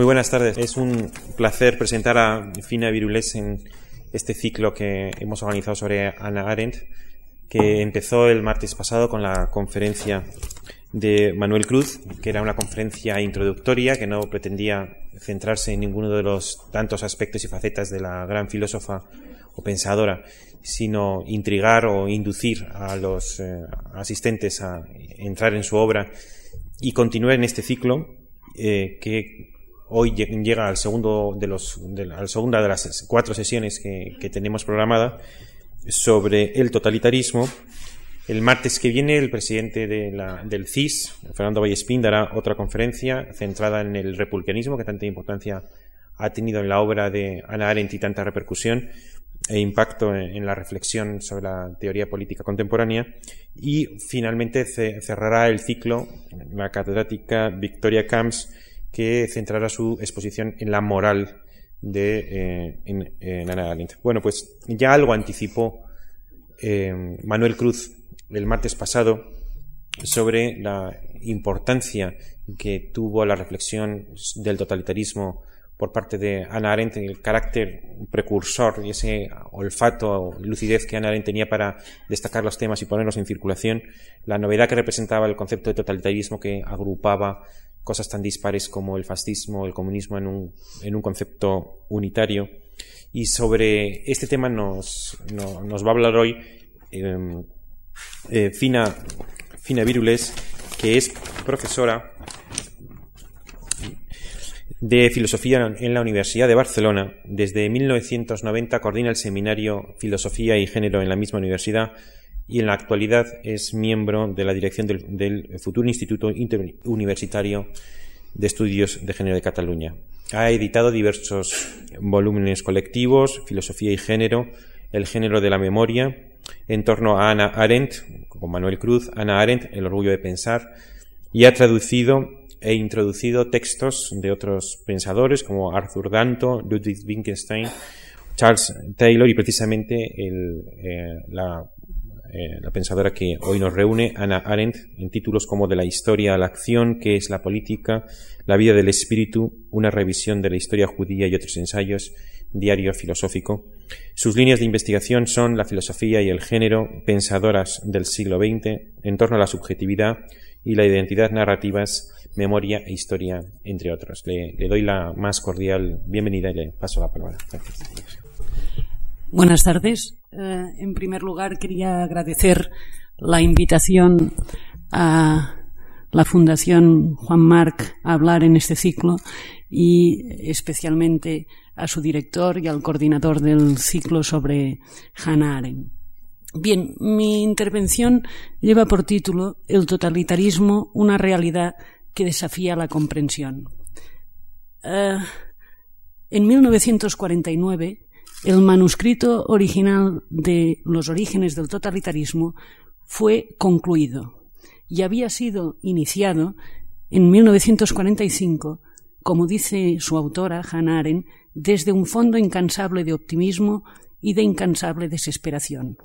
Muy buenas tardes. Es un placer presentar a Fina Virules en este ciclo que hemos organizado sobre Ana Arendt, que empezó el martes pasado con la conferencia de Manuel Cruz, que era una conferencia introductoria que no pretendía centrarse en ninguno de los tantos aspectos y facetas de la gran filósofa o pensadora, sino intrigar o inducir a los eh, asistentes a entrar en su obra y continuar en este ciclo eh, que hoy llega al segundo de los la segunda de las cuatro sesiones que, tenemos programada sobre el totalitarismo el martes que viene, el presidente del CIS, Fernando Vallespín, dará otra conferencia centrada en el republicanismo, que tanta importancia ha tenido en la obra de Ana Arendt y tanta repercusión e impacto en, la reflexión sobre la teoría política contemporánea. Y finalmente cerrará el ciclo la catedrática Victoria Camps, que centrará su exposición en la moral de eh, Ana Arendt. Bueno, pues ya algo anticipó eh, Manuel Cruz el martes pasado sobre la importancia que tuvo la reflexión del totalitarismo por parte de Ana Arendt, el carácter precursor y ese olfato o lucidez que Ana Arendt tenía para destacar los temas y ponerlos en circulación, la novedad que representaba el concepto de totalitarismo que agrupaba cosas tan dispares como el fascismo, el comunismo en un, en un concepto unitario. Y sobre este tema nos, nos va a hablar hoy eh, eh, Fina, Fina Virules, que es profesora de filosofía en la Universidad de Barcelona. Desde 1990 coordina el seminario Filosofía y Género en la misma universidad y en la actualidad es miembro de la dirección del, futuro Instituto Interuniversitario de Estudios de Género de Cataluña. Ha editado diversos volúmenes colectivos, Filosofía y Género, El género de la memoria, en torno a Ana Arendt, con Manuel Cruz, Ana Arendt, El orgullo de pensar, y ha traducido e introducido textos de otros pensadores como Arthur Danto, Ludwig Wittgenstein, Charles Taylor y precisamente eh, la, eh, la, pensadora que hoy nos reúne, Ana Arendt, en títulos como De la historia a la acción, qué es la política, La vida del espíritu, una revisión de la historia judía y otros ensayos, diario filosófico. Sus líneas de investigación son la filosofía y el género, pensadoras del siglo XX, en torno a la subjetividad y la identidad narrativas, memoria e historia, entre otros. Le, doy la más cordial bienvenida y le paso la palabra. Buenas tardes. Eh, en primer lugar, quería agradecer la invitación a la Fundación Juan Marc a hablar en este ciclo y especialmente a su director y al coordinador del ciclo sobre Hannah Arendt. Bien, mi intervención lleva por título El totalitarismo, una realidad que desafía la comprensión. Eh, en 1949, el manuscrito original de Los orígenes del totalitarismo fue concluido y había sido iniciado en 1945, como dice su autora, Hannah Arendt, desde un fondo incansable de optimismo y de incansable desesperación.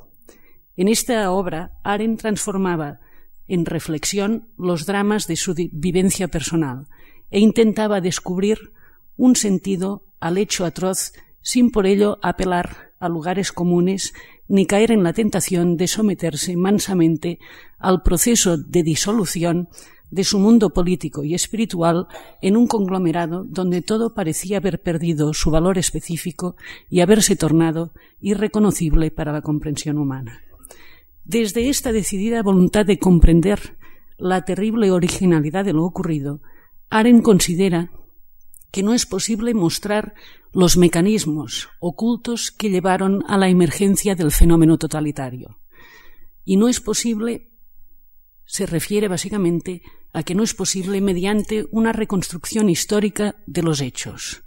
En esta obra, Arendt transformaba en reflexión los dramas de su vivencia personal e intentaba descubrir un sentido al hecho atroz sin por ello apelar a lugares comunes ni caer en la tentación de someterse mansamente al proceso de disolución de su mundo político y espiritual en un conglomerado donde todo parecía haber perdido su valor específico y haberse tornado irreconocible para la comprensión humana. Desde esta decidida voluntad de comprender la terrible originalidad de lo ocurrido, Aren considera que no es posible mostrar los mecanismos ocultos que llevaron a la emergencia del fenómeno totalitario. Y no es posible se refiere básicamente a que no es posible mediante una reconstrucción histórica de los hechos.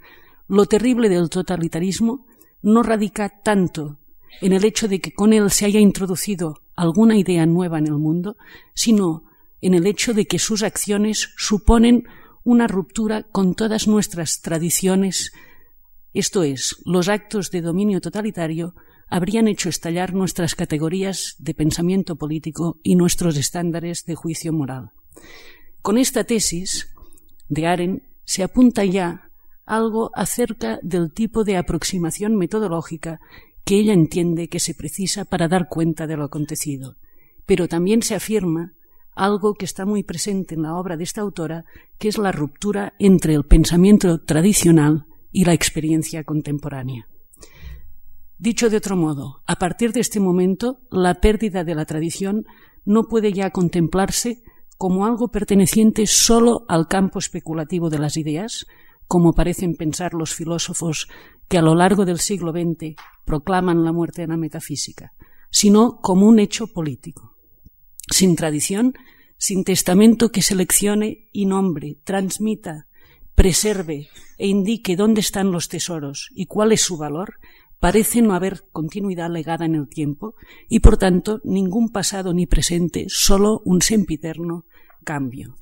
Lo terrible del totalitarismo no radica tanto en el hecho de que con él se haya introducido alguna idea nueva en el mundo, sino en el hecho de que sus acciones suponen una ruptura con todas nuestras tradiciones, esto es, los actos de dominio totalitario habrían hecho estallar nuestras categorías de pensamiento político y nuestros estándares de juicio moral. Con esta tesis de Aren se apunta ya algo acerca del tipo de aproximación metodológica que ella entiende que se precisa para dar cuenta de lo acontecido. Pero también se afirma algo que está muy presente en la obra de esta autora, que es la ruptura entre el pensamiento tradicional y la experiencia contemporánea. Dicho de otro modo, a partir de este momento, la pérdida de la tradición no puede ya contemplarse como algo perteneciente solo al campo especulativo de las ideas, como parecen pensar los filósofos que a lo largo del siglo XX proclaman la muerte de la metafísica, sino como un hecho político. Sin tradición, sin testamento que seleccione y nombre, transmita, preserve e indique dónde están los tesoros y cuál es su valor, parece no haber continuidad legada en el tiempo y, por tanto, ningún pasado ni presente, solo un sempiterno cambio.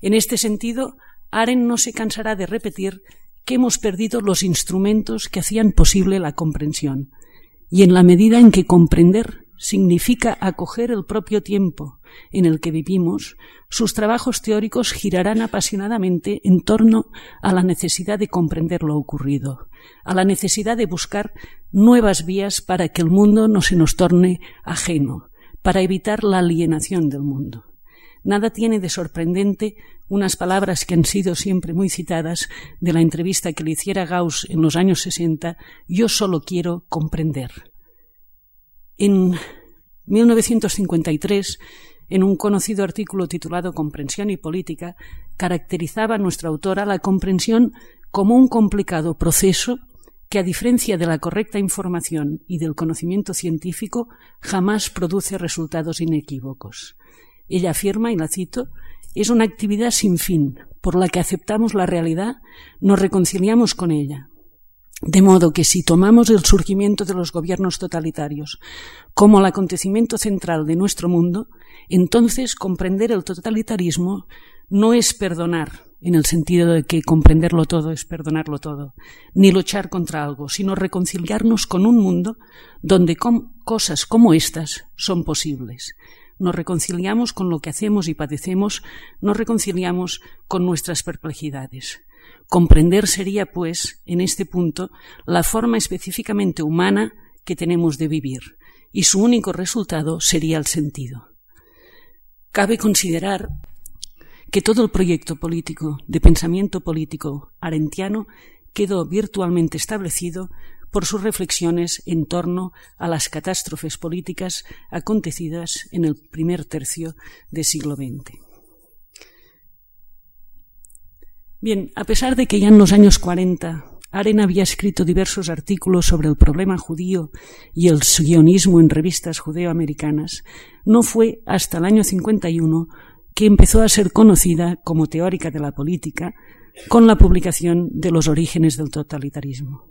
En este sentido, Aren no se cansará de repetir que hemos perdido los instrumentos que hacían posible la comprensión, y en la medida en que comprender significa acoger el propio tiempo en el que vivimos, sus trabajos teóricos girarán apasionadamente en torno a la necesidad de comprender lo ocurrido, a la necesidad de buscar nuevas vías para que el mundo no se nos torne ajeno, para evitar la alienación del mundo. Nada tiene de sorprendente unas palabras que han sido siempre muy citadas de la entrevista que le hiciera Gauss en los años 60, yo solo quiero comprender. En 1953, en un conocido artículo titulado Comprensión y Política, caracterizaba nuestra autora la comprensión como un complicado proceso que, a diferencia de la correcta información y del conocimiento científico, jamás produce resultados inequívocos. Ella afirma, y la cito, es una actividad sin fin, por la que aceptamos la realidad, nos reconciliamos con ella, de modo que si tomamos el surgimiento de los gobiernos totalitarios como el acontecimiento central de nuestro mundo, entonces comprender el totalitarismo no es perdonar, en el sentido de que comprenderlo todo es perdonarlo todo, ni luchar contra algo, sino reconciliarnos con un mundo donde cosas como estas son posibles. Nos reconciliamos con lo que hacemos y padecemos, nos reconciliamos con nuestras perplejidades. Comprender sería, pues, en este punto, la forma específicamente humana que tenemos de vivir, y su único resultado sería el sentido. Cabe considerar que todo el proyecto político, de pensamiento político arentiano, quedó virtualmente establecido por sus reflexiones en torno a las catástrofes políticas acontecidas en el primer tercio del siglo XX. Bien, a pesar de que ya en los años 40 Aren había escrito diversos artículos sobre el problema judío y el sionismo en revistas judeoamericanas, no fue hasta el año 51 que empezó a ser conocida como teórica de la política con la publicación de Los orígenes del totalitarismo.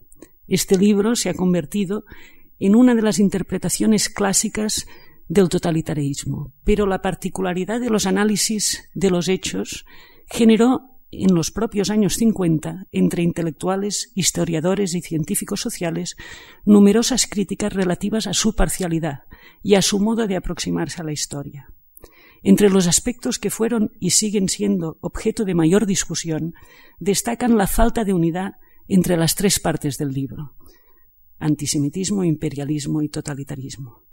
Este libro se ha convertido en una de las interpretaciones clásicas del totalitarismo, pero la particularidad de los análisis de los hechos generó en los propios años 50, entre intelectuales, historiadores y científicos sociales, numerosas críticas relativas a su parcialidad y a su modo de aproximarse a la historia. Entre los aspectos que fueron y siguen siendo objeto de mayor discusión, destacan la falta de unidad entre las tres partes del libro antisemitismo, imperialismo y totalitarismo.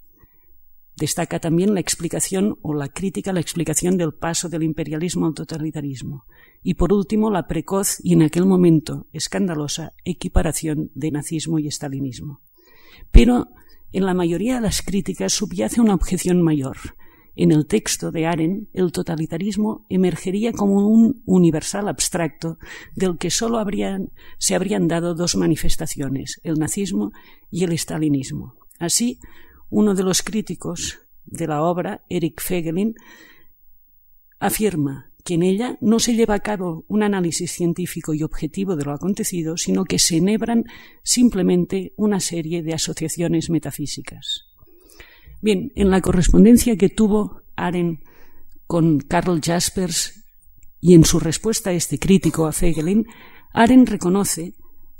Destaca también la explicación o la crítica a la explicación del paso del imperialismo al totalitarismo. Y por último, la precoz y en aquel momento escandalosa equiparación de nazismo y estalinismo. Pero en la mayoría de las críticas subyace una objeción mayor. En el texto de Aren, el totalitarismo emergería como un universal abstracto del que solo se habrían dado dos manifestaciones, el nazismo y el estalinismo. Así, uno de los críticos de la obra, Eric Fegelin, afirma que en ella no se lleva a cabo un análisis científico y objetivo de lo acontecido, sino que se enhebran simplemente una serie de asociaciones metafísicas. Bien, en la correspondencia que tuvo Aren con Karl Jaspers y en su respuesta a este crítico a Fegelin, Aren reconoce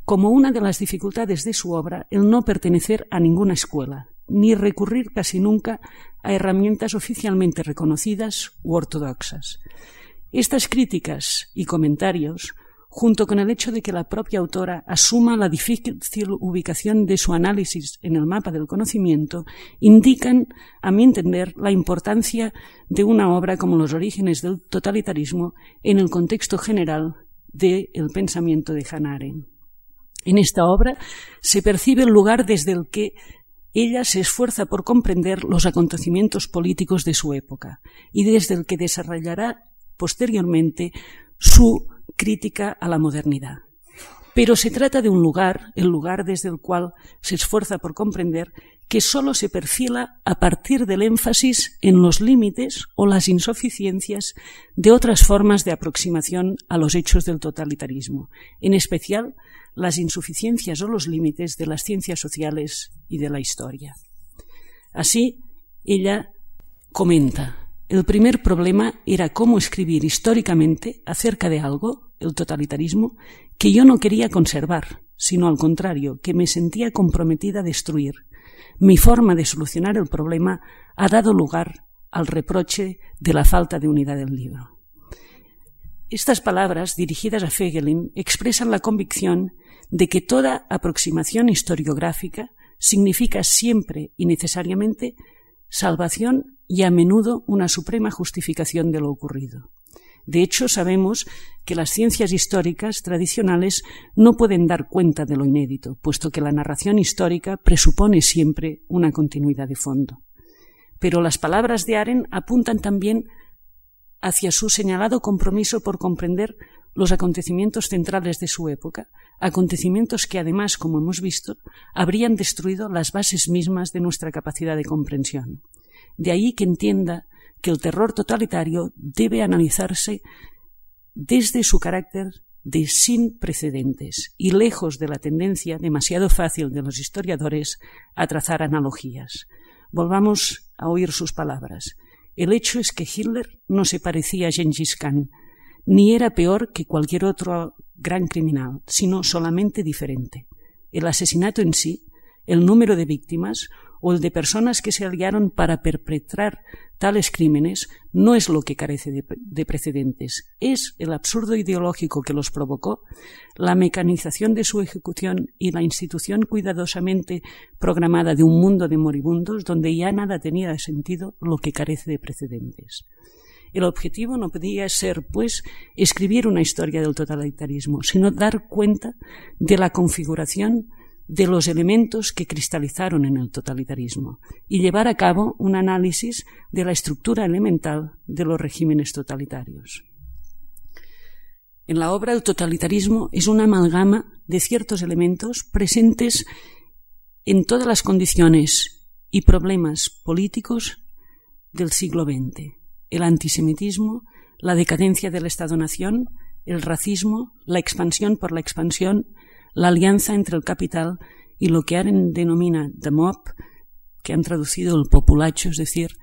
como una de las dificultades de su obra el no pertenecer a ninguna escuela, ni recurrir casi nunca a herramientas oficialmente reconocidas u ortodoxas. Estas críticas y comentarios junto con el hecho de que la propia autora asuma la difícil ubicación de su análisis en el mapa del conocimiento, indican, a mi entender, la importancia de una obra como Los orígenes del totalitarismo en el contexto general del pensamiento de Hannah. En esta obra se percibe el lugar desde el que ella se esfuerza por comprender los acontecimientos políticos de su época y desde el que desarrollará posteriormente su crítica a la modernidad. Pero se trata de un lugar, el lugar desde el cual se esfuerza por comprender que sólo se perfila a partir del énfasis en los límites o las insuficiencias de otras formas de aproximación a los hechos del totalitarismo, en especial las insuficiencias o los límites de las ciencias sociales y de la historia. Así, ella comenta, el primer problema era cómo escribir históricamente acerca de algo, el totalitarismo, que yo no quería conservar, sino al contrario, que me sentía comprometida a destruir. Mi forma de solucionar el problema ha dado lugar al reproche de la falta de unidad del libro. Estas palabras, dirigidas a Fegelin, expresan la convicción de que toda aproximación historiográfica significa siempre y necesariamente salvación y a menudo una suprema justificación de lo ocurrido. De hecho, sabemos que las ciencias históricas tradicionales no pueden dar cuenta de lo inédito, puesto que la narración histórica presupone siempre una continuidad de fondo. Pero las palabras de Aren apuntan también hacia su señalado compromiso por comprender los acontecimientos centrales de su época, acontecimientos que además, como hemos visto, habrían destruido las bases mismas de nuestra capacidad de comprensión. De ahí que entienda que el terror totalitario debe analizarse desde su carácter de sin precedentes y lejos de la tendencia demasiado fácil de los historiadores a trazar analogías. Volvamos a oír sus palabras. El hecho es que Hitler no se parecía a Gengis Khan, ni era peor que cualquier otro gran criminal, sino solamente diferente. El asesinato en sí, el número de víctimas o el de personas que se aliaron para perpetrar tales crímenes no es lo que carece de, precedentes, es el absurdo ideológico que los provocó, la mecanización de su ejecución y la institución cuidadosamente programada de un mundo de moribundos donde ya nada tenía sentido lo que carece de precedentes. El objetivo no podía ser, pues, escribir una historia del totalitarismo, sino dar cuenta de la configuración de los elementos que cristalizaron en el totalitarismo y llevar a cabo un análisis de la estructura elemental de los regímenes totalitarios. En la obra el totalitarismo es una amalgama de ciertos elementos presentes en todas las condiciones y problemas políticos del siglo XX. El antisemitismo, la decadencia del Estado-nación, el racismo, la expansión por la expansión, la alianza entre el capital y lo que Aren denomina the mob, que han traducido el populacho, es decir,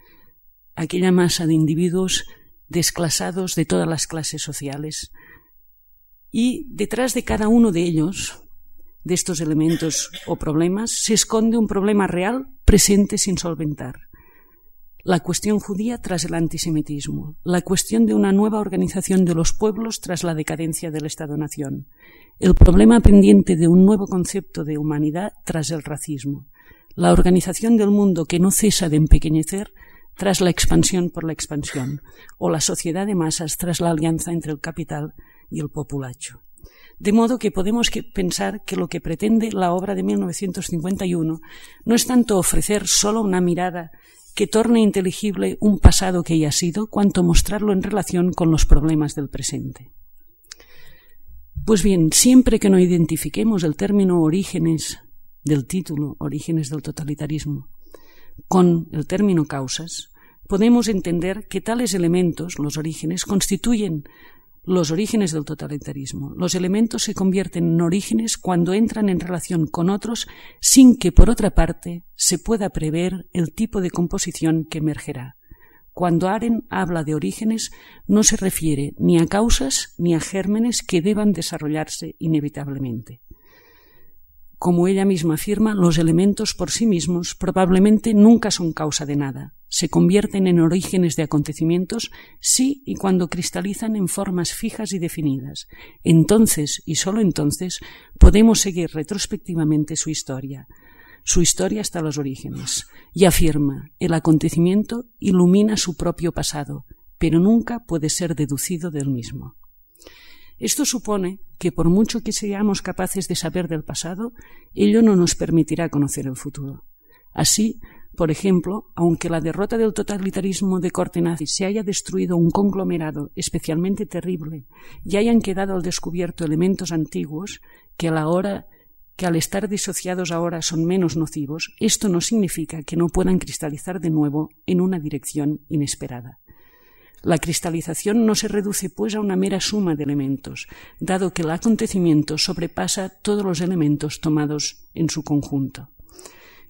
aquella masa de individuos desclasados de todas las clases sociales. Y detrás de cada uno de ellos, de estos elementos o problemas, se esconde un problema real presente sin solventar. La cuestión judía tras el antisemitismo, la cuestión de una nueva organización de los pueblos tras la decadencia del Estado-nación, el problema pendiente de un nuevo concepto de humanidad tras el racismo, la organización del mundo que no cesa de empequeñecer tras la expansión por la expansión, o la sociedad de masas tras la alianza entre el capital y el populacho. De modo que podemos pensar que lo que pretende la obra de 1951 no es tanto ofrecer solo una mirada que torne inteligible un pasado que ya ha sido, cuanto mostrarlo en relación con los problemas del presente. Pues bien, siempre que no identifiquemos el término orígenes del título, orígenes del totalitarismo, con el término causas, podemos entender que tales elementos, los orígenes, constituyen los orígenes del totalitarismo. Los elementos se convierten en orígenes cuando entran en relación con otros sin que, por otra parte, se pueda prever el tipo de composición que emergerá. Cuando Aren habla de orígenes, no se refiere ni a causas ni a gérmenes que deban desarrollarse inevitablemente. Como ella misma afirma, los elementos por sí mismos probablemente nunca son causa de nada. Se convierten en orígenes de acontecimientos sí y cuando cristalizan en formas fijas y definidas. Entonces, y sólo entonces, podemos seguir retrospectivamente su historia su historia hasta los orígenes, y afirma, el acontecimiento ilumina su propio pasado, pero nunca puede ser deducido del mismo. Esto supone que por mucho que seamos capaces de saber del pasado, ello no nos permitirá conocer el futuro. Así, por ejemplo, aunque la derrota del totalitarismo de corte nazi se haya destruido un conglomerado especialmente terrible y hayan quedado al descubierto elementos antiguos que a la hora que al estar disociados ahora son menos nocivos, esto no significa que no puedan cristalizar de nuevo en una dirección inesperada. La cristalización no se reduce pues a una mera suma de elementos, dado que el acontecimiento sobrepasa todos los elementos tomados en su conjunto.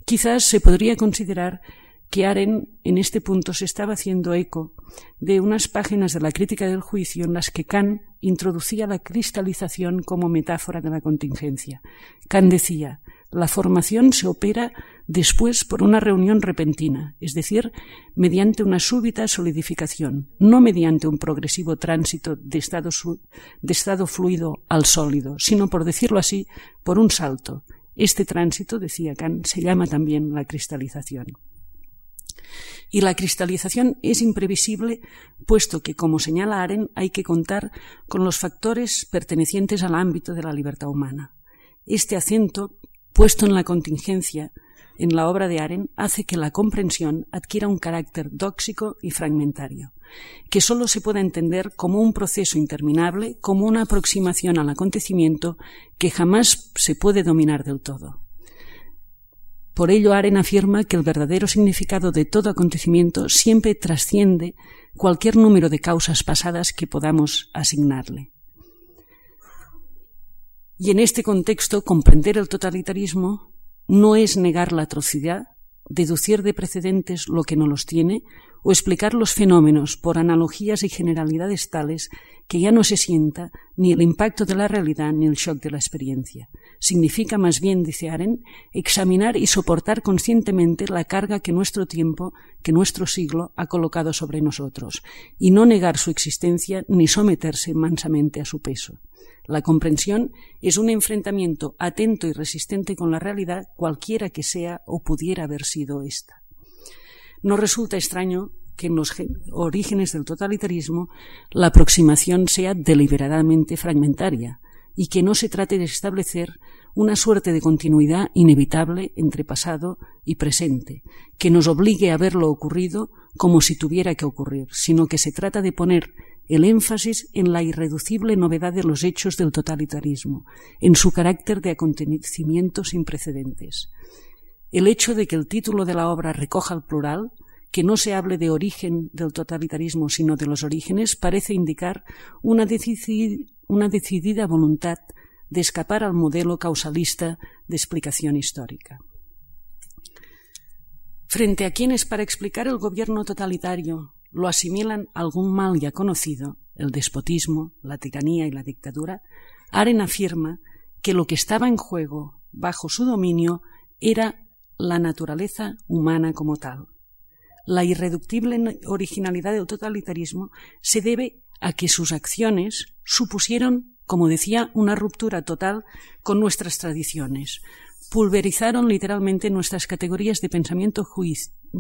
Quizás se podría considerar que Aren en este punto se estaba haciendo eco de unas páginas de la crítica del juicio en las que Kant introducía la cristalización como metáfora de la contingencia. Kant decía, la formación se opera después por una reunión repentina, es decir, mediante una súbita solidificación, no mediante un progresivo tránsito de estado, de estado fluido al sólido, sino, por decirlo así, por un salto. Este tránsito, decía Kant, se llama también la cristalización. Y la cristalización es imprevisible, puesto que, como señala Aren, hay que contar con los factores pertenecientes al ámbito de la libertad humana. Este acento, puesto en la contingencia, en la obra de Aren, hace que la comprensión adquiera un carácter dóxico y fragmentario, que sólo se pueda entender como un proceso interminable, como una aproximación al acontecimiento que jamás se puede dominar del todo. Por ello, Aren afirma que el verdadero significado de todo acontecimiento siempre trasciende cualquier número de causas pasadas que podamos asignarle. Y en este contexto, comprender el totalitarismo no es negar la atrocidad, deducir de precedentes lo que no los tiene, o explicar los fenómenos por analogías y generalidades tales que ya no se sienta ni el impacto de la realidad ni el shock de la experiencia. Significa más bien, dice Aren, examinar y soportar conscientemente la carga que nuestro tiempo, que nuestro siglo ha colocado sobre nosotros, y no negar su existencia ni someterse mansamente a su peso. La comprensión es un enfrentamiento atento y resistente con la realidad, cualquiera que sea o pudiera haber sido ésta. No resulta extraño que en los orígenes del totalitarismo la aproximación sea deliberadamente fragmentaria y que no se trate de establecer una suerte de continuidad inevitable entre pasado y presente, que nos obligue a ver lo ocurrido como si tuviera que ocurrir, sino que se trata de poner el énfasis en la irreducible novedad de los hechos del totalitarismo, en su carácter de acontecimiento sin precedentes. El hecho de que el título de la obra recoja el plural, que no se hable de origen del totalitarismo, sino de los orígenes, parece indicar una, una decidida voluntad de escapar al modelo causalista de explicación histórica. Frente a quienes, para explicar el gobierno totalitario, lo asimilan a algún mal ya conocido, el despotismo, la tiranía y la dictadura, Aren afirma que lo que estaba en juego bajo su dominio era la naturaleza humana como tal. La irreductible originalidad del totalitarismo se debe a que sus acciones supusieron, como decía, una ruptura total con nuestras tradiciones. Pulverizaron literalmente nuestras categorías de pensamiento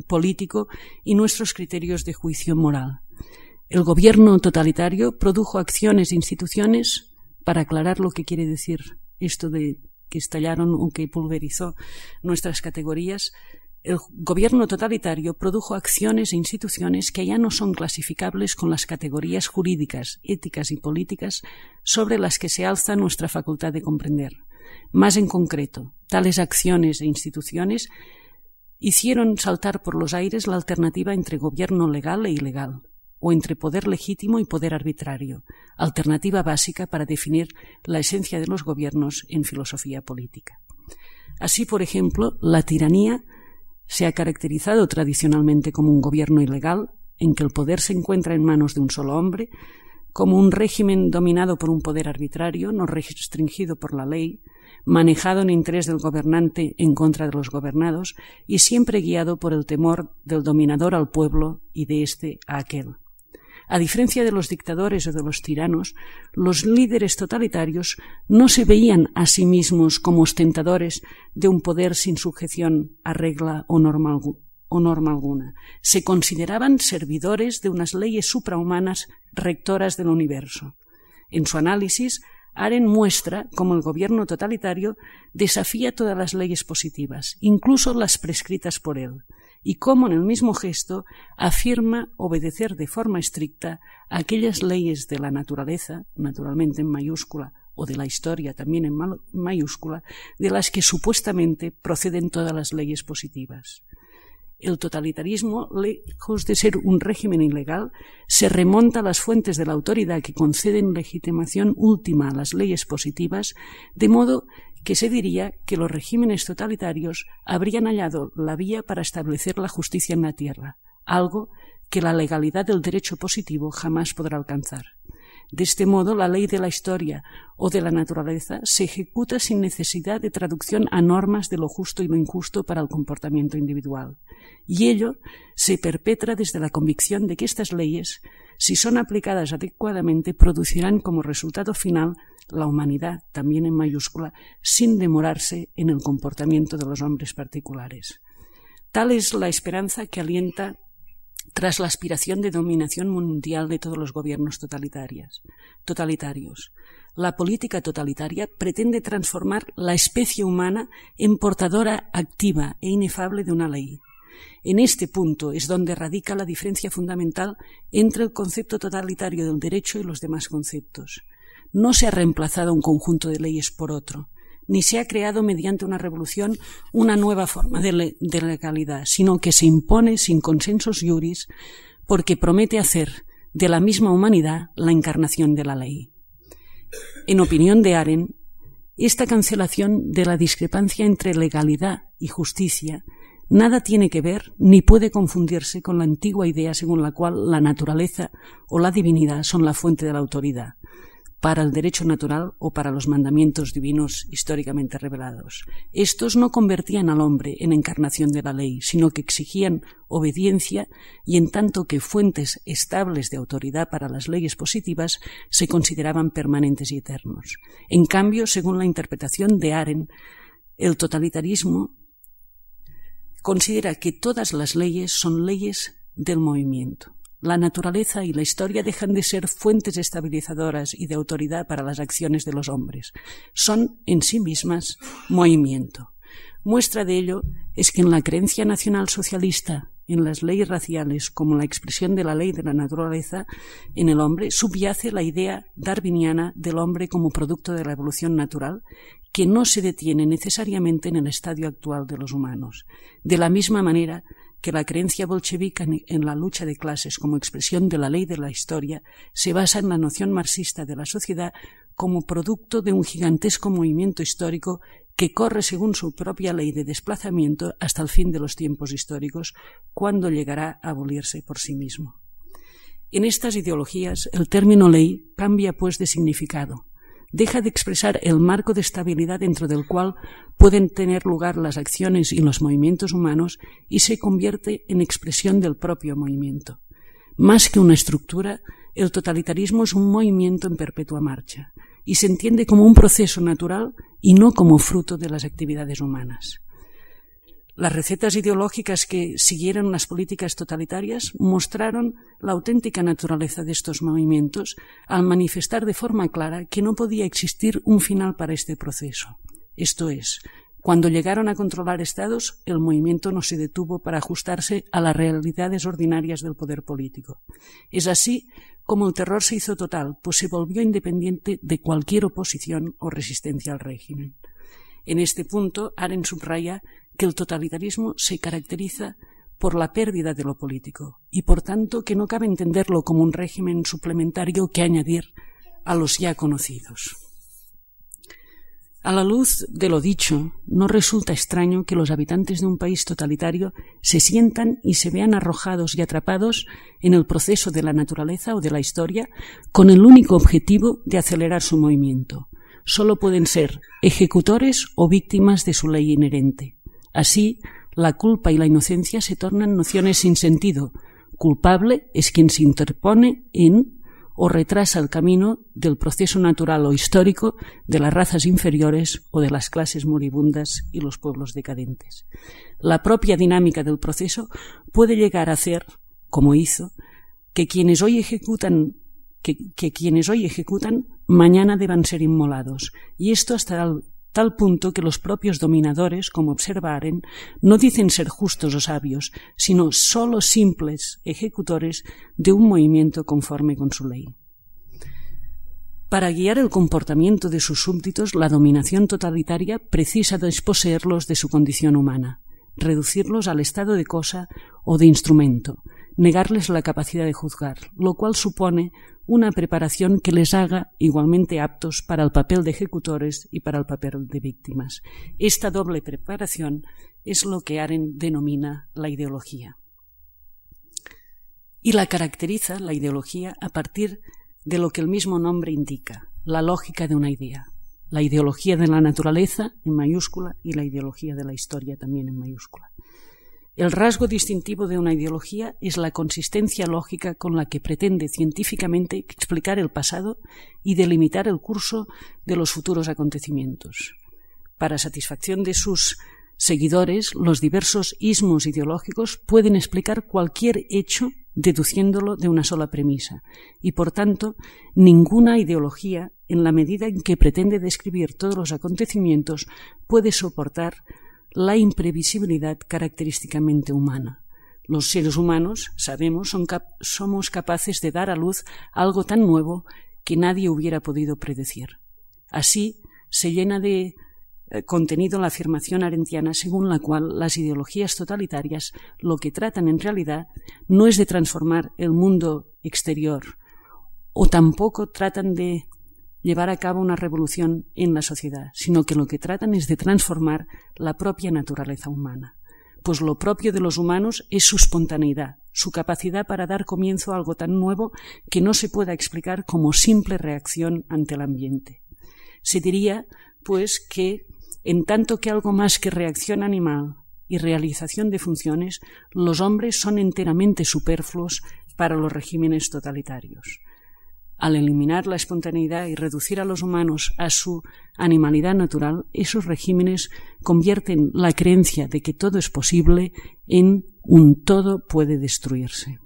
político y nuestros criterios de juicio moral. El gobierno totalitario produjo acciones e instituciones para aclarar lo que quiere decir esto de que estallaron o que pulverizó nuestras categorías, el gobierno totalitario produjo acciones e instituciones que ya no son clasificables con las categorías jurídicas, éticas y políticas sobre las que se alza nuestra facultad de comprender. Más en concreto, tales acciones e instituciones hicieron saltar por los aires la alternativa entre gobierno legal e ilegal, o entre poder legítimo y poder arbitrario, alternativa básica para definir la esencia de los gobiernos en filosofía política. Así, por ejemplo, la tiranía se ha caracterizado tradicionalmente como un gobierno ilegal en que el poder se encuentra en manos de un solo hombre, como un régimen dominado por un poder arbitrario, no restringido por la ley, manejado en interés del gobernante en contra de los gobernados y siempre guiado por el temor del dominador al pueblo y de éste a aquel. A diferencia de los dictadores o de los tiranos, los líderes totalitarios no se veían a sí mismos como ostentadores de un poder sin sujeción a regla o norma, alguna. Se consideraban servidores de unas leyes suprahumanas rectoras del universo. En su análisis, Aren muestra cómo el gobierno totalitario desafía todas las leyes positivas, incluso las prescritas por él, y cómo en el mismo gesto afirma obedecer de forma estricta aquellas leyes de la naturaleza, naturalmente en mayúscula, o de la historia también en mayúscula, de las que supuestamente proceden todas las leyes positivas. El totalitarismo, lejos de ser un régimen ilegal, se remonta a las fuentes de la autoridad que conceden legitimación última a las leyes positivas, de modo que se diría que los regímenes totalitarios habrían hallado la vía para establecer la justicia en la tierra, algo que la legalidad del derecho positivo jamás podrá alcanzar. De este modo, la ley de la historia o de la naturaleza se ejecuta sin necesidad de traducción a normas de lo justo y lo injusto para el comportamiento individual. Y ello se perpetra desde la convicción de que estas leyes, si son aplicadas adecuadamente, producirán como resultado final la humanidad, también en mayúscula, sin demorarse en el comportamiento de los hombres particulares. Tal es la esperanza que alienta tras la aspiración de dominación mundial de todos los gobiernos totalitarios. La política totalitaria pretende transformar la especie humana en portadora activa e inefable de una ley. En este punto es donde radica la diferencia fundamental entre el concepto totalitario del derecho y los demás conceptos. No se ha reemplazado un conjunto de leyes por otro, ni se ha creado mediante una revolución una nueva forma de, legalidad, sino que se impone sin consensos juris porque promete hacer de la misma humanidad la encarnación de la ley. En opinión de Aren, esta cancelación de la discrepancia entre legalidad y justicia nada tiene que ver ni puede confundirse con la antigua idea según la cual la naturaleza o la divinidad son la fuente de la autoridad para el derecho natural o para los mandamientos divinos históricamente revelados. Estos no convertían al hombre en encarnación de la ley, sino que exigían obediencia y en tanto que fuentes estables de autoridad para las leyes positivas se consideraban permanentes y eternos. En cambio, según la interpretación de Aren, el totalitarismo considera que todas las leyes son leyes del movimiento. La naturaleza y la historia dejan de ser fuentes estabilizadoras y de autoridad para las acciones de los hombres. Son en sí mismas movimiento. Muestra de ello es que en la creencia nacional socialista, en las leyes raciales como la expresión de la ley de la naturaleza en el hombre, subyace la idea darwiniana del hombre como producto de la evolución natural que no se detiene necesariamente en el estadio actual de los humanos. De la misma manera que la creencia bolchevica en la lucha de clases como expresión de la ley de la historia se basa en la noción marxista de la sociedad como producto de un gigantesco movimiento histórico que corre según su propia ley de desplazamiento hasta el fin de los tiempos históricos, cuando llegará a abolirse por sí mismo. En estas ideologías el término ley cambia pues de significado deja de expresar el marco de estabilidad dentro del cual pueden tener lugar las acciones y los movimientos humanos y se convierte en expresión del propio movimiento. Más que una estructura, el totalitarismo es un movimiento en perpetua marcha y se entiende como un proceso natural y no como fruto de las actividades humanas. Las recetas ideológicas que siguieron las políticas totalitarias mostraron la auténtica naturaleza de estos movimientos al manifestar de forma clara que no podía existir un final para este proceso. Esto es, cuando llegaron a controlar estados, el movimiento no se detuvo para ajustarse a las realidades ordinarias del poder político. Es así como el terror se hizo total, pues se volvió independiente de cualquier oposición o resistencia al régimen. En este punto, Aren subraya que el totalitarismo se caracteriza por la pérdida de lo político y, por tanto, que no cabe entenderlo como un régimen suplementario que añadir a los ya conocidos. A la luz de lo dicho, no resulta extraño que los habitantes de un país totalitario se sientan y se vean arrojados y atrapados en el proceso de la naturaleza o de la historia con el único objetivo de acelerar su movimiento, solo pueden ser ejecutores o víctimas de su ley inherente. Así, la culpa y la inocencia se tornan nociones sin sentido. Culpable es quien se interpone en o retrasa el camino del proceso natural o histórico de las razas inferiores o de las clases moribundas y los pueblos decadentes. La propia dinámica del proceso puede llegar a hacer, como hizo, que quienes hoy ejecutan que, quienes hoy ejecutan mañana deban ser inmolados, y esto hasta tal punto que los propios dominadores, como observaren, no dicen ser justos o sabios, sino sólo simples ejecutores de un movimiento conforme con su ley. Para guiar el comportamiento de sus súbditos, la dominación totalitaria precisa desposeerlos de su condición humana, reducirlos al estado de cosa o de instrumento, negarles la capacidad de juzgar, lo cual supone una preparación que les haga igualmente aptos para el papel de ejecutores y para el papel de víctimas. Esta doble preparación es lo que Aren denomina la ideología. Y la caracteriza, la ideología, a partir de lo que el mismo nombre indica, la lógica de una idea. La ideología de la naturaleza en mayúscula y la ideología de la historia también en mayúscula. El rasgo distintivo de una ideología es la consistencia lógica con la que pretende científicamente explicar el pasado y delimitar el curso de los futuros acontecimientos. Para satisfacción de sus seguidores, los diversos ismos ideológicos pueden explicar cualquier hecho deduciéndolo de una sola premisa, y por tanto ninguna ideología, en la medida en que pretende describir todos los acontecimientos, puede soportar la imprevisibilidad característicamente humana. Los seres humanos, sabemos, somos capaces de dar a luz algo tan nuevo que nadie hubiera podido predecir. Así se llena de eh, contenido la afirmación arentiana según la cual las ideologías totalitarias lo que tratan en realidad no es de transformar el mundo exterior o tampoco tratan de llevar a cabo una revolución en la sociedad, sino que lo que tratan es de transformar la propia naturaleza humana. Pues lo propio de los humanos es su espontaneidad, su capacidad para dar comienzo a algo tan nuevo que no se pueda explicar como simple reacción ante el ambiente. Se diría, pues, que en tanto que algo más que reacción animal y realización de funciones, los hombres son enteramente superfluos para los regímenes totalitarios al eliminar la espontaneidad y reducir a los humanos a su animalidad natural, esos regímenes convierten la creencia de que todo es posible en un todo puede destruirse.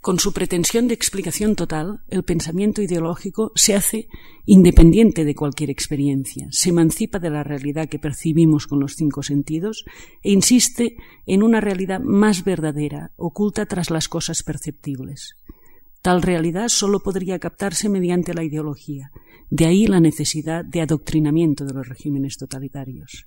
Con su pretensión de explicación total, el pensamiento ideológico se hace independiente de cualquier experiencia, se emancipa de la realidad que percibimos con los cinco sentidos e insiste en una realidad más verdadera, oculta tras las cosas perceptibles. Tal realidad solo podría captarse mediante la ideología. De ahí la necesidad de adoctrinamiento de los regímenes totalitarios.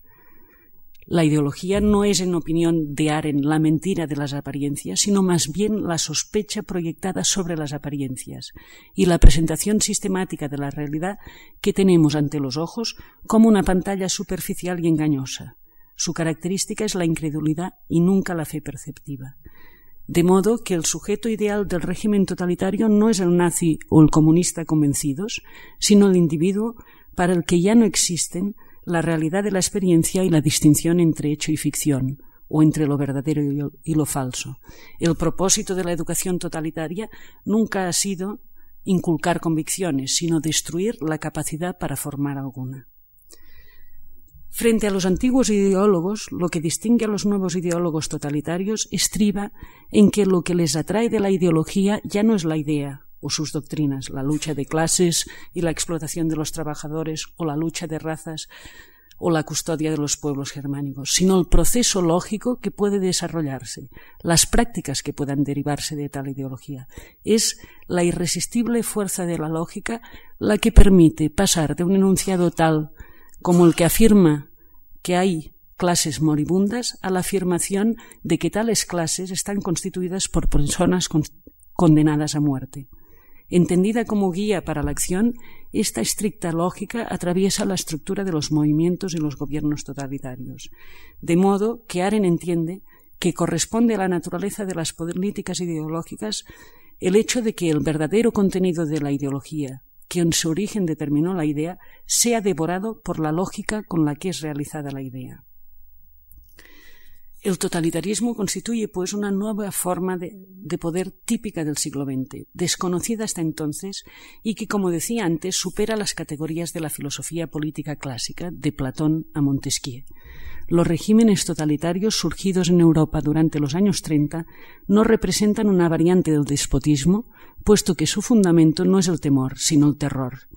La ideología no es, en opinión de Aren, la mentira de las apariencias, sino más bien la sospecha proyectada sobre las apariencias y la presentación sistemática de la realidad que tenemos ante los ojos como una pantalla superficial y engañosa. Su característica es la incredulidad y nunca la fe perceptiva de modo que el sujeto ideal del régimen totalitario no es el nazi o el comunista convencidos, sino el individuo para el que ya no existen la realidad de la experiencia y la distinción entre hecho y ficción, o entre lo verdadero y lo falso. El propósito de la educación totalitaria nunca ha sido inculcar convicciones, sino destruir la capacidad para formar alguna. Frente a los antiguos ideólogos, lo que distingue a los nuevos ideólogos totalitarios estriba en que lo que les atrae de la ideología ya no es la idea o sus doctrinas, la lucha de clases y la explotación de los trabajadores o la lucha de razas o la custodia de los pueblos germánicos, sino el proceso lógico que puede desarrollarse, las prácticas que puedan derivarse de tal ideología. Es la irresistible fuerza de la lógica la que permite pasar de un enunciado tal como el que afirma que hay clases moribundas a la afirmación de que tales clases están constituidas por personas condenadas a muerte. Entendida como guía para la acción, esta estricta lógica atraviesa la estructura de los movimientos y los gobiernos totalitarios, de modo que Aren entiende que corresponde a la naturaleza de las políticas ideológicas el hecho de que el verdadero contenido de la ideología que en su origen determinó la idea sea devorado por la lógica con la que es realizada la idea. El totalitarismo constituye, pues, una nueva forma de, poder típica del siglo XX, desconocida hasta entonces y que, como decía antes, supera las categorías de la filosofía política clásica, de Platón a Montesquieu. Los regímenes totalitarios surgidos en Europa durante los años 30 no representan una variante del despotismo, puesto que su fundamento no es el temor, sino el terror.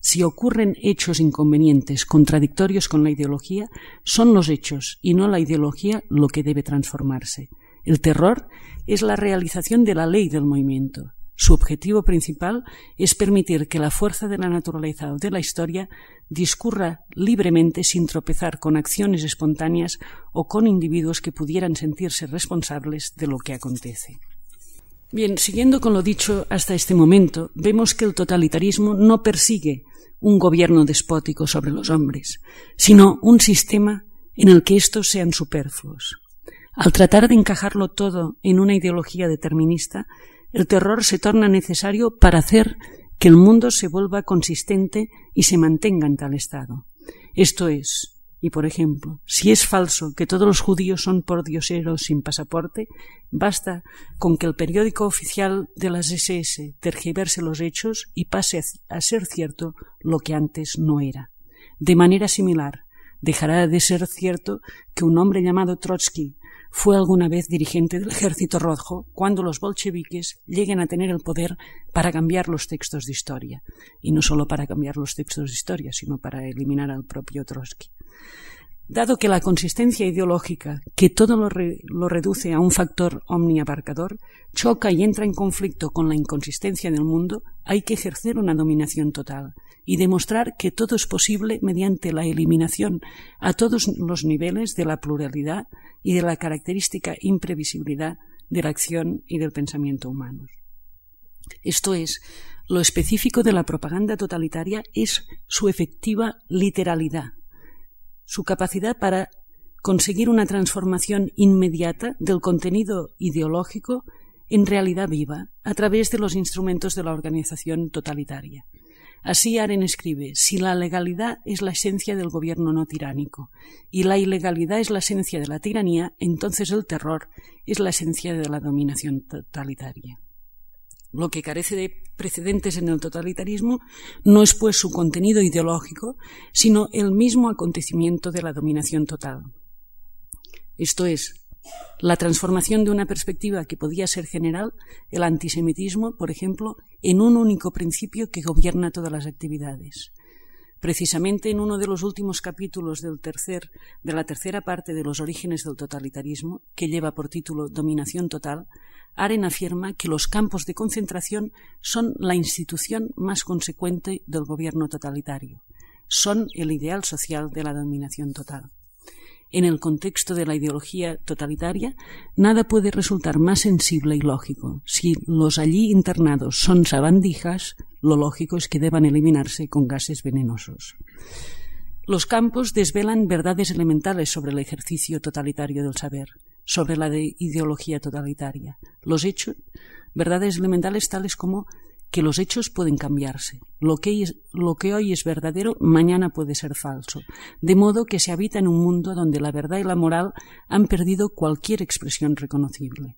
Si ocurren hechos inconvenientes contradictorios con la ideología, son los hechos y no la ideología lo que debe transformarse. El terror es la realización de la ley del movimiento. Su objetivo principal es permitir que la fuerza de la naturaleza o de la historia discurra libremente sin tropezar con acciones espontáneas o con individuos que pudieran sentirse responsables de lo que acontece. Bien, siguiendo con lo dicho hasta este momento, vemos que el totalitarismo no persigue un gobierno despótico sobre los hombres, sino un sistema en el que estos sean superfluos. Al tratar de encajarlo todo en una ideología determinista, el terror se torna necesario para hacer que el mundo se vuelva consistente y se mantenga en tal estado. Esto es, y, por ejemplo, si es falso que todos los judíos son pordioseros sin pasaporte, basta con que el periódico oficial de las SS tergiverse los hechos y pase a ser cierto lo que antes no era. De manera similar, dejará de ser cierto que un hombre llamado Trotsky fue alguna vez dirigente del Ejército Rojo cuando los bolcheviques lleguen a tener el poder para cambiar los textos de historia. Y no solo para cambiar los textos de historia, sino para eliminar al propio Trotsky. Dado que la consistencia ideológica, que todo lo, reduce a un factor omniabarcador, choca y entra en conflicto con la inconsistencia del mundo, hay que ejercer una dominación total y demostrar que todo es posible mediante la eliminación a todos los niveles de la pluralidad y de la característica imprevisibilidad de la acción y del pensamiento humanos. Esto es, lo específico de la propaganda totalitaria es su efectiva literalidad, su capacidad para conseguir una transformación inmediata del contenido ideológico en realidad viva a través de los instrumentos de la organización totalitaria. Así Aren escribe, si la legalidad es la esencia del gobierno no tiránico y la ilegalidad es la esencia de la tiranía, entonces el terror es la esencia de la dominación totalitaria. Lo que carece de precedentes en el totalitarismo no es pues su contenido ideológico, sino el mismo acontecimiento de la dominación total. Esto es, la transformación de una perspectiva que podía ser general, el antisemitismo, por ejemplo, en un único principio que gobierna todas las actividades. Precisamente en uno de los últimos capítulos del tercer, de la tercera parte de los orígenes del totalitarismo, que lleva por título Dominación Total, Aren afirma que los campos de concentración son la institución más consecuente del gobierno totalitario. Son el ideal social de la dominación total. En el contexto de la ideología totalitaria, nada puede resultar más sensible y lógico. Si los allí internados son sabandijas, lo lógico es que deban eliminarse con gases venenosos. Los campos desvelan verdades elementales sobre el ejercicio totalitario del saber sobre la de ideología totalitaria. Los hechos, verdades elementales tales como que los hechos pueden cambiarse. Lo que, lo que, hoy es verdadero, mañana puede ser falso. De modo que se habita en un mundo donde la verdad y la moral han perdido cualquier expresión reconocible.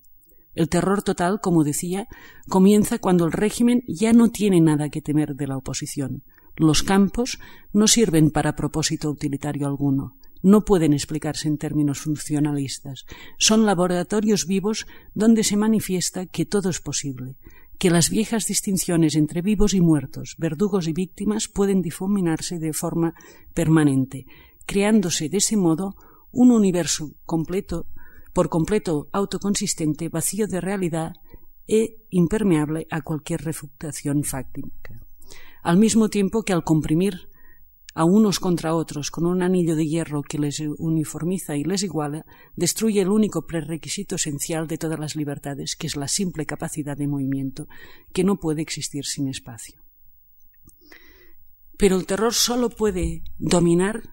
El terror total, como decía, comienza cuando el régimen ya no tiene nada que temer de la oposición. Los campos no sirven para propósito utilitario alguno no pueden explicarse en términos funcionalistas. Son laboratorios vivos donde se manifiesta que todo es posible, que las viejas distinciones entre vivos y muertos, verdugos y víctimas pueden difuminarse de forma permanente, creándose de ese modo un universo completo, por completo autoconsistente, vacío de realidad e impermeable a cualquier refutación fáctica. Al mismo tiempo que al comprimir a unos contra otros con un anillo de hierro que les uniformiza y les iguala, destruye el único prerequisito esencial de todas las libertades, que es la simple capacidad de movimiento, que no puede existir sin espacio. Pero el terror solo puede dominar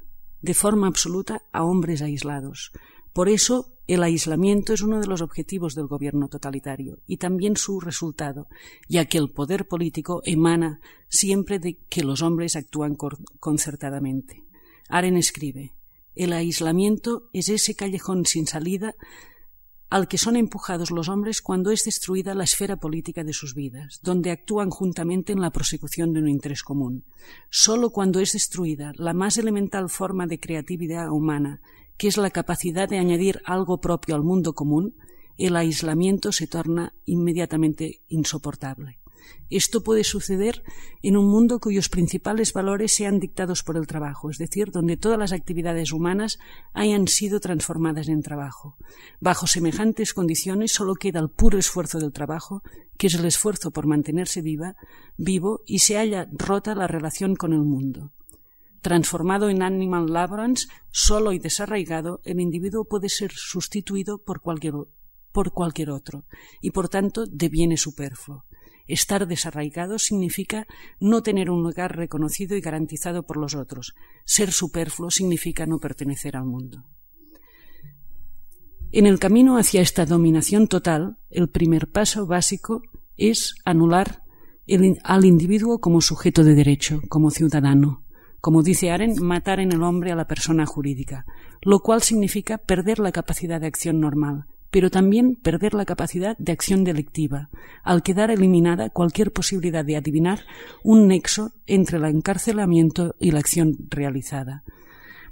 de forma absoluta a hombres aislados. Por eso el aislamiento es uno de los objetivos del gobierno totalitario y también su resultado, ya que el poder político emana siempre de que los hombres actúan concertadamente. Aren escribe, el aislamiento es ese callejón sin salida al que son empujados los hombres cuando es destruida la esfera política de sus vidas, donde actúan juntamente en la prosecución de un interés común. Solo cuando es destruida la más elemental forma de creatividad humana, que es la capacidad de añadir algo propio al mundo común, el aislamiento se torna inmediatamente insoportable. Esto puede suceder en un mundo cuyos principales valores sean dictados por el trabajo, es decir, donde todas las actividades humanas hayan sido transformadas en trabajo. Bajo semejantes condiciones solo queda el puro esfuerzo del trabajo, que es el esfuerzo por mantenerse viva, vivo y se haya rota la relación con el mundo. Transformado en animal laborans, solo y desarraigado, el individuo puede ser sustituido por cualquier, por cualquier otro y por tanto deviene superfluo. Estar desarraigado significa no tener un lugar reconocido y garantizado por los otros. Ser superfluo significa no pertenecer al mundo. En el camino hacia esta dominación total, el primer paso básico es anular al individuo como sujeto de derecho, como ciudadano. Como dice Aren, matar en el hombre a la persona jurídica, lo cual significa perder la capacidad de acción normal, pero también perder la capacidad de acción delictiva, al quedar eliminada cualquier posibilidad de adivinar un nexo entre el encarcelamiento y la acción realizada.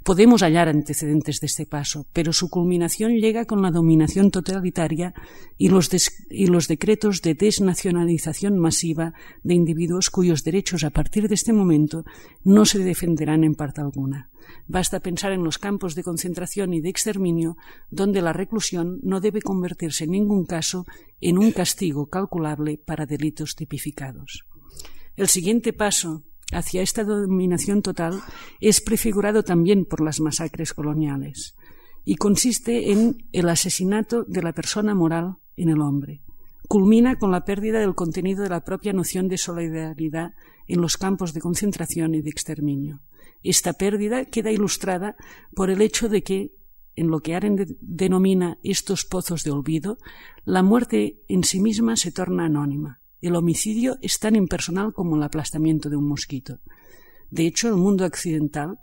Podemos hallar antecedentes de este paso, pero su culminación llega con la dominación totalitaria y los, y los, decretos de desnacionalización masiva de individuos cuyos derechos a partir de este momento no se defenderán en parte alguna. Basta pensar en los campos de concentración y de exterminio, donde la reclusión no debe convertirse en ningún caso en un castigo calculable para delitos tipificados. El siguiente paso hacia esta dominación total es prefigurado también por las masacres coloniales y consiste en el asesinato de la persona moral en el hombre. Culmina con la pérdida del contenido de la propia noción de solidaridad en los campos de concentración y de exterminio. Esta pérdida queda ilustrada por el hecho de que, en lo que Aren denomina estos pozos de olvido, la muerte en sí misma se torna anónima. El homicidio es tan impersonal como el aplastamiento de un mosquito. De hecho, el mundo occidental,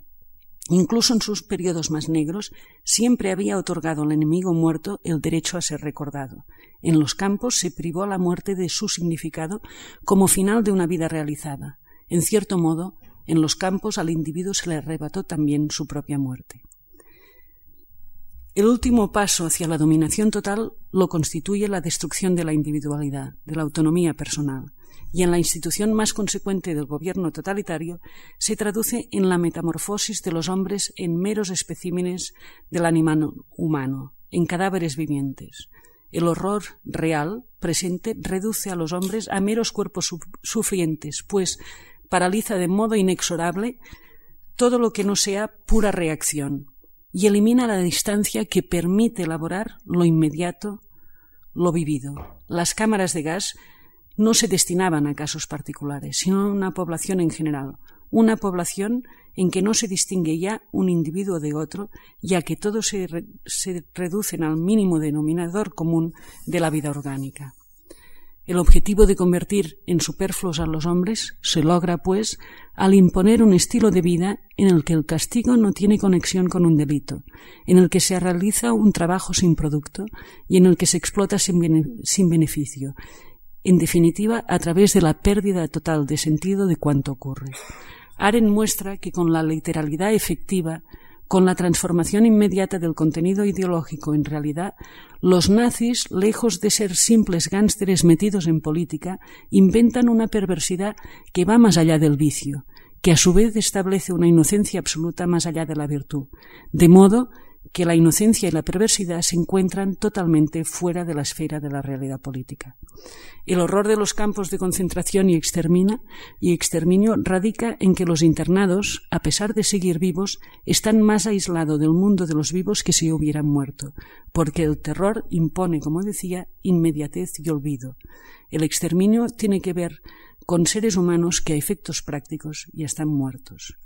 incluso en sus periodos más negros, siempre había otorgado al enemigo muerto el derecho a ser recordado. En los campos se privó a la muerte de su significado como final de una vida realizada. En cierto modo, en los campos al individuo se le arrebató también su propia muerte. El último paso hacia la dominación total lo constituye la destrucción de la individualidad, de la autonomía personal, y en la institución más consecuente del gobierno totalitario se traduce en la metamorfosis de los hombres en meros especímenes del animal humano, en cadáveres vivientes. El horror real presente reduce a los hombres a meros cuerpos sufrientes, pues paraliza de modo inexorable todo lo que no sea pura reacción y elimina la distancia que permite elaborar lo inmediato, lo vivido. Las cámaras de gas no se destinaban a casos particulares, sino a una población en general, una población en que no se distingue ya un individuo de otro, ya que todos se, se reducen al mínimo denominador común de la vida orgánica. El objetivo de convertir en superfluos a los hombres se logra, pues, al imponer un estilo de vida en el que el castigo no tiene conexión con un delito, en el que se realiza un trabajo sin producto y en el que se explota sin, beneficio, en definitiva, a través de la pérdida total de sentido de cuanto ocurre. Aren muestra que con la literalidad efectiva con la transformación inmediata del contenido ideológico en realidad, los nazis, lejos de ser simples gánsteres metidos en política, inventan una perversidad que va más allá del vicio, que a su vez establece una inocencia absoluta más allá de la virtud, de modo que la inocencia y la perversidad se encuentran totalmente fuera de la esfera de la realidad política. El horror de los campos de concentración y, y exterminio radica en que los internados, a pesar de seguir vivos, están más aislados del mundo de los vivos que si hubieran muerto, porque el terror impone, como decía, inmediatez y olvido. El exterminio tiene que ver con seres humanos que a efectos prácticos ya están muertos.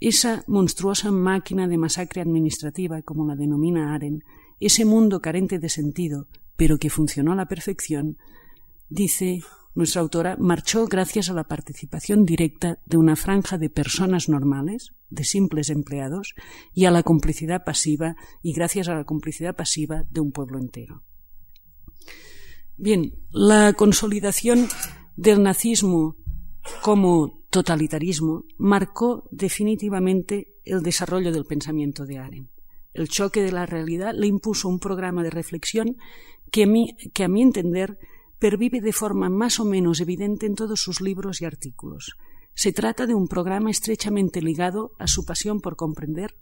Esa monstruosa máquina de masacre administrativa, como la denomina Aren, ese mundo carente de sentido, pero que funcionó a la perfección, dice nuestra autora, marchó gracias a la participación directa de una franja de personas normales, de simples empleados, y a la complicidad pasiva, y gracias a la complicidad pasiva de un pueblo entero. Bien, la consolidación del nazismo como totalitarismo marcó definitivamente el desarrollo del pensamiento de Arendt. El choque de la realidad le impuso un programa de reflexión que a, mí, que a mi entender pervive de forma más o menos evidente en todos sus libros y artículos. Se trata de un programa estrechamente ligado a su pasión por comprender,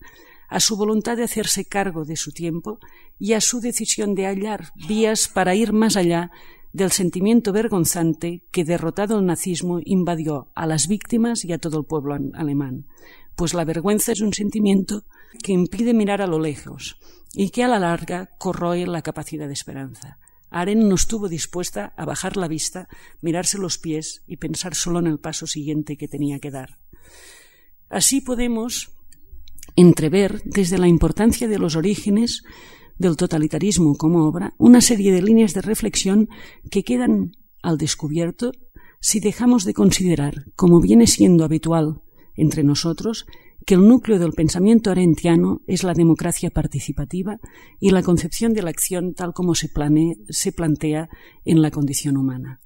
a su voluntad de hacerse cargo de su tiempo y a su decisión de hallar vías para ir más allá del sentimiento vergonzante que, derrotado el nazismo, invadió a las víctimas y a todo el pueblo alemán. Pues la vergüenza es un sentimiento que impide mirar a lo lejos y que a la larga corroe la capacidad de esperanza. Aren no estuvo dispuesta a bajar la vista, mirarse los pies y pensar solo en el paso siguiente que tenía que dar. Así podemos entrever desde la importancia de los orígenes del totalitarismo como obra una serie de líneas de reflexión que quedan al descubierto si dejamos de considerar, como viene siendo habitual entre nosotros, que el núcleo del pensamiento arentiano es la democracia participativa y la concepción de la acción tal como se, se plantea en la condición humana.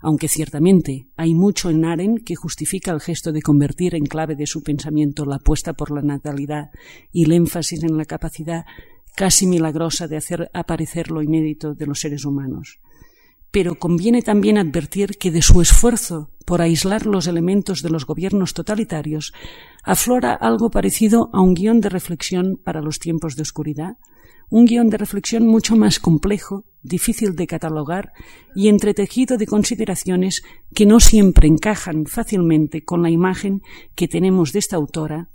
Aunque ciertamente hay mucho en Aren que justifica el gesto de convertir en clave de su pensamiento la apuesta por la natalidad y el énfasis en la capacidad casi milagrosa de hacer aparecer lo inédito de los seres humanos. Pero conviene también advertir que de su esfuerzo por aislar los elementos de los gobiernos totalitarios aflora algo parecido a un guion de reflexión para los tiempos de oscuridad, un guion de reflexión mucho más complejo, difícil de catalogar y entretejido de consideraciones que no siempre encajan fácilmente con la imagen que tenemos de esta autora,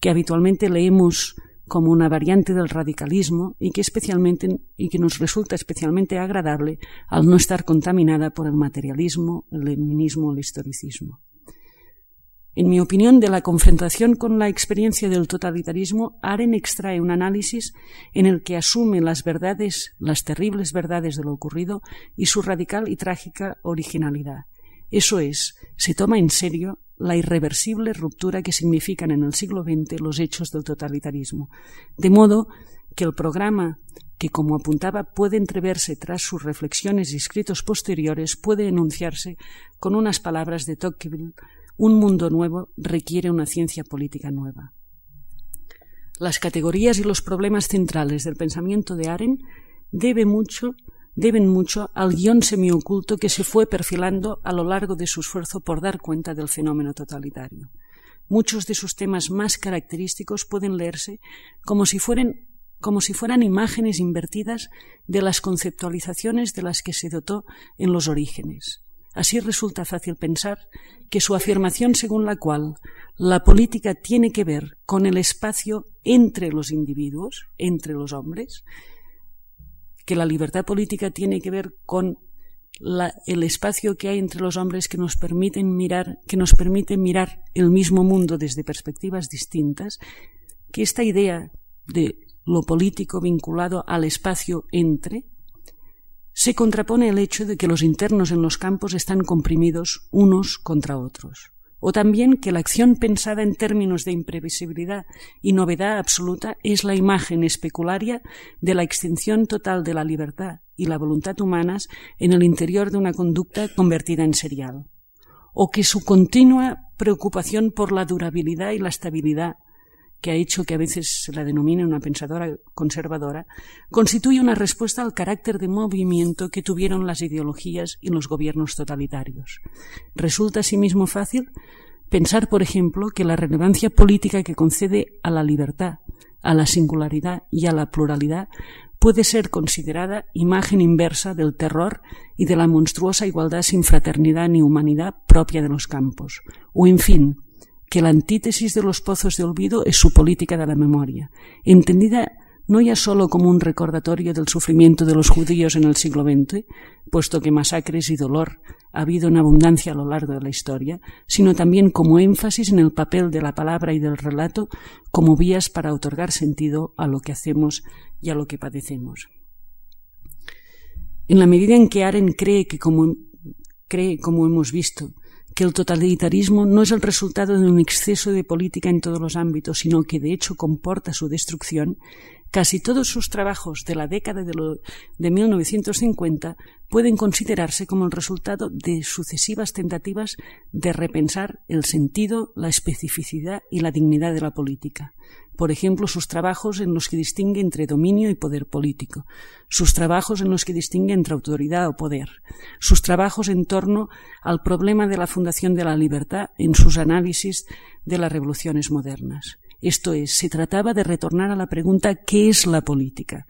que habitualmente leemos como una variante del radicalismo y que, especialmente, y que nos resulta especialmente agradable al no estar contaminada por el materialismo, el leninismo o el historicismo. En mi opinión, de la confrontación con la experiencia del totalitarismo, Aren extrae un análisis en el que asume las verdades, las terribles verdades de lo ocurrido y su radical y trágica originalidad. Eso es, se toma en serio la irreversible ruptura que significan en el siglo XX los hechos del totalitarismo. De modo que el programa que, como apuntaba, puede entreverse tras sus reflexiones y escritos posteriores, puede enunciarse con unas palabras de Tocqueville, un mundo nuevo requiere una ciencia política nueva. Las categorías y los problemas centrales del pensamiento de Aren debe mucho deben mucho al guion semioculto que se fue perfilando a lo largo de su esfuerzo por dar cuenta del fenómeno totalitario. Muchos de sus temas más característicos pueden leerse como si fueran como si fueran imágenes invertidas de las conceptualizaciones de las que se dotó en los orígenes. Así resulta fácil pensar que su afirmación según la cual la política tiene que ver con el espacio entre los individuos, entre los hombres, que la libertad política tiene que ver con el espacio que hay entre los hombres que nos permiten mirar, que nos permite mirar el mismo mundo desde perspectivas distintas, que esta idea de lo político vinculado al espacio entre se contrapone el hecho de que los internos en los campos están comprimidos unos contra otros o también que la acción pensada en términos de imprevisibilidad y novedad absoluta es la imagen especularia de la extinción total de la libertad y la voluntad humanas en el interior de una conducta convertida en serial, o que su continua preocupación por la durabilidad y la estabilidad que ha hecho que a veces se la denomine una pensadora conservadora, constituye una respuesta al carácter de movimiento que tuvieron las ideologías y los gobiernos totalitarios. Resulta asimismo fácil pensar, por ejemplo, que la relevancia política que concede a la libertad, a la singularidad y a la pluralidad puede ser considerada imagen inversa del terror y de la monstruosa igualdad sin fraternidad ni humanidad propia de los campos, o en fin, que la antítesis de los pozos de olvido es su política de la memoria, entendida no ya solo como un recordatorio del sufrimiento de los judíos en el siglo XX, puesto que masacres y dolor ha habido en abundancia a lo largo de la historia, sino también como énfasis en el papel de la palabra y del relato como vías para otorgar sentido a lo que hacemos y a lo que padecemos. En la medida en que Aren cree que como, como hemos visto, que el totalitarismo no es el resultado de un exceso de política en todos los ámbitos, sino que de hecho comporta su destrucción, casi todos sus trabajos de la década de, lo, de 1950 pueden considerarse como el resultado de sucesivas tentativas de repensar el sentido, la especificidad y la dignidad de la política. Por ejemplo, sus trabajos en los que distingue entre dominio y poder político, sus trabajos en los que distingue entre autoridad o poder, sus trabajos en torno al problema de la fundación de la libertad en sus análisis de las revoluciones modernas. Esto es, se trataba de retornar a la pregunta ¿qué es la política?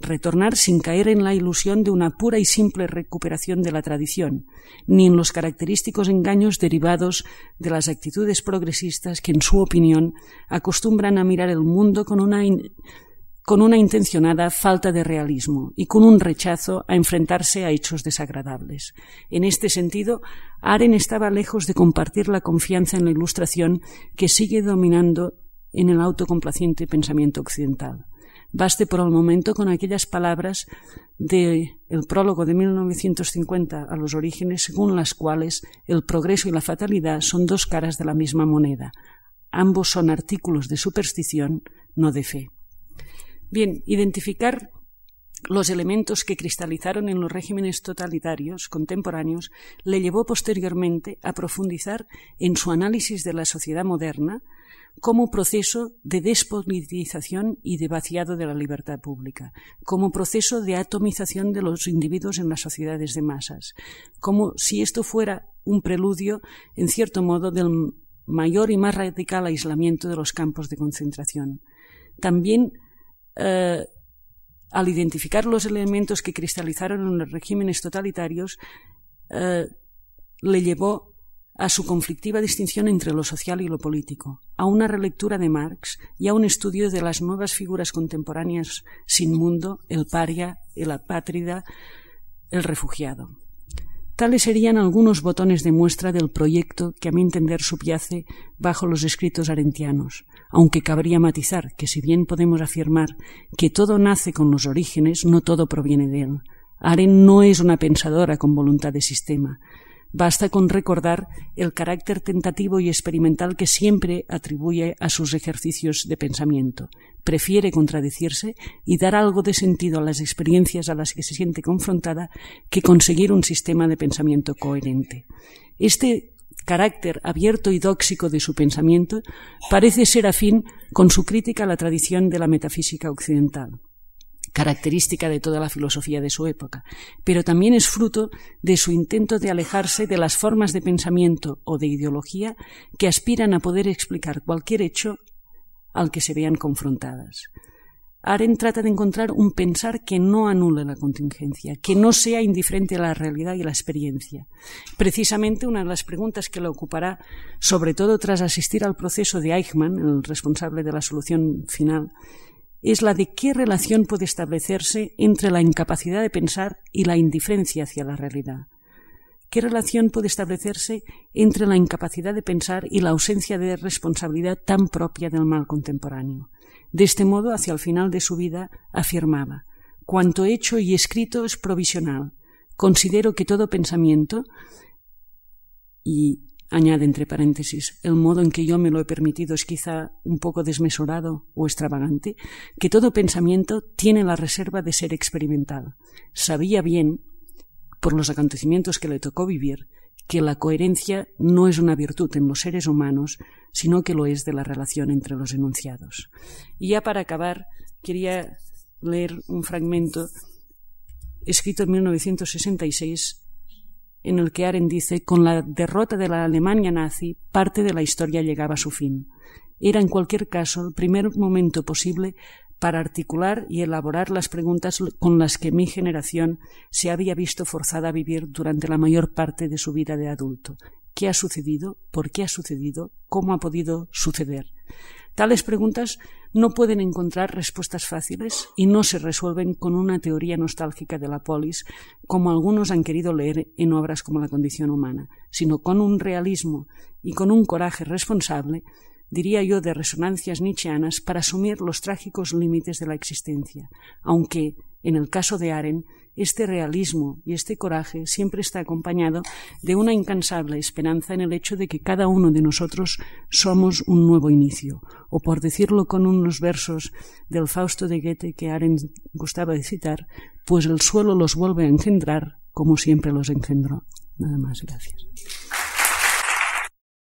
retornar sin caer en la ilusión de una pura y simple recuperación de la tradición, ni en los característicos engaños derivados de las actitudes progresistas que, en su opinión, acostumbran a mirar el mundo con una, con una intencionada falta de realismo y con un rechazo a enfrentarse a hechos desagradables. En este sentido, Aren estaba lejos de compartir la confianza en la ilustración que sigue dominando en el autocomplaciente pensamiento occidental. Baste por el momento con aquellas palabras del prólogo de 1950 a los orígenes, según las cuales el progreso y la fatalidad son dos caras de la misma moneda. Ambos son artículos de superstición, no de fe. Bien, identificar los elementos que cristalizaron en los regímenes totalitarios contemporáneos le llevó posteriormente a profundizar en su análisis de la sociedad moderna, como proceso de despolitización y de vaciado de la libertad pública, como proceso de atomización de los individuos en las sociedades de masas, como si esto fuera un preludio, en cierto modo, del mayor y más radical aislamiento de los campos de concentración. También, eh, al identificar los elementos que cristalizaron en los regímenes totalitarios, eh, le llevó a su conflictiva distinción entre lo social y lo político, a una relectura de Marx y a un estudio de las nuevas figuras contemporáneas sin mundo, el paria, el apátrida, el refugiado. Tales serían algunos botones de muestra del proyecto que a mi entender subyace bajo los escritos arentianos, aunque cabría matizar que si bien podemos afirmar que todo nace con los orígenes, no todo proviene de él. Aren no es una pensadora con voluntad de sistema, Basta con recordar el carácter tentativo y experimental que siempre atribuye a sus ejercicios de pensamiento. Prefiere contradecirse y dar algo de sentido a las experiencias a las que se siente confrontada que conseguir un sistema de pensamiento coherente. Este carácter abierto y dóxico de su pensamiento parece ser afín con su crítica a la tradición de la metafísica occidental característica de toda la filosofía de su época, pero también es fruto de su intento de alejarse de las formas de pensamiento o de ideología que aspiran a poder explicar cualquier hecho al que se vean confrontadas. Aren trata de encontrar un pensar que no anule la contingencia, que no sea indiferente a la realidad y la experiencia. Precisamente una de las preguntas que le ocupará, sobre todo tras asistir al proceso de Eichmann, el responsable de la solución final, es la de qué relación puede establecerse entre la incapacidad de pensar y la indiferencia hacia la realidad. ¿Qué relación puede establecerse entre la incapacidad de pensar y la ausencia de responsabilidad tan propia del mal contemporáneo? De este modo, hacia el final de su vida, afirmaba Cuanto hecho y escrito es provisional. Considero que todo pensamiento y Añade entre paréntesis, el modo en que yo me lo he permitido es quizá un poco desmesurado o extravagante, que todo pensamiento tiene la reserva de ser experimentado. Sabía bien, por los acontecimientos que le tocó vivir, que la coherencia no es una virtud en los seres humanos, sino que lo es de la relación entre los enunciados. Y ya para acabar, quería leer un fragmento escrito en 1966 en el que Aren dice, con la derrota de la Alemania nazi, parte de la historia llegaba a su fin. Era, en cualquier caso, el primer momento posible para articular y elaborar las preguntas con las que mi generación se había visto forzada a vivir durante la mayor parte de su vida de adulto. qué ha sucedido, por qué ha sucedido, cómo ha podido suceder. Tales preguntas no pueden encontrar respuestas fáciles y no se resuelven con una teoría nostálgica de la polis, como algunos han querido leer en obras como La condición humana, sino con un realismo y con un coraje responsable diría yo, de resonancias nietzscheanas para asumir los trágicos límites de la existencia, aunque, en el caso de Aren, este realismo y este coraje siempre está acompañado de una incansable esperanza en el hecho de que cada uno de nosotros somos un nuevo inicio, o por decirlo con unos versos del Fausto de Goethe que Aren gustaba de citar, pues el suelo los vuelve a engendrar como siempre los engendró. Nada más, gracias.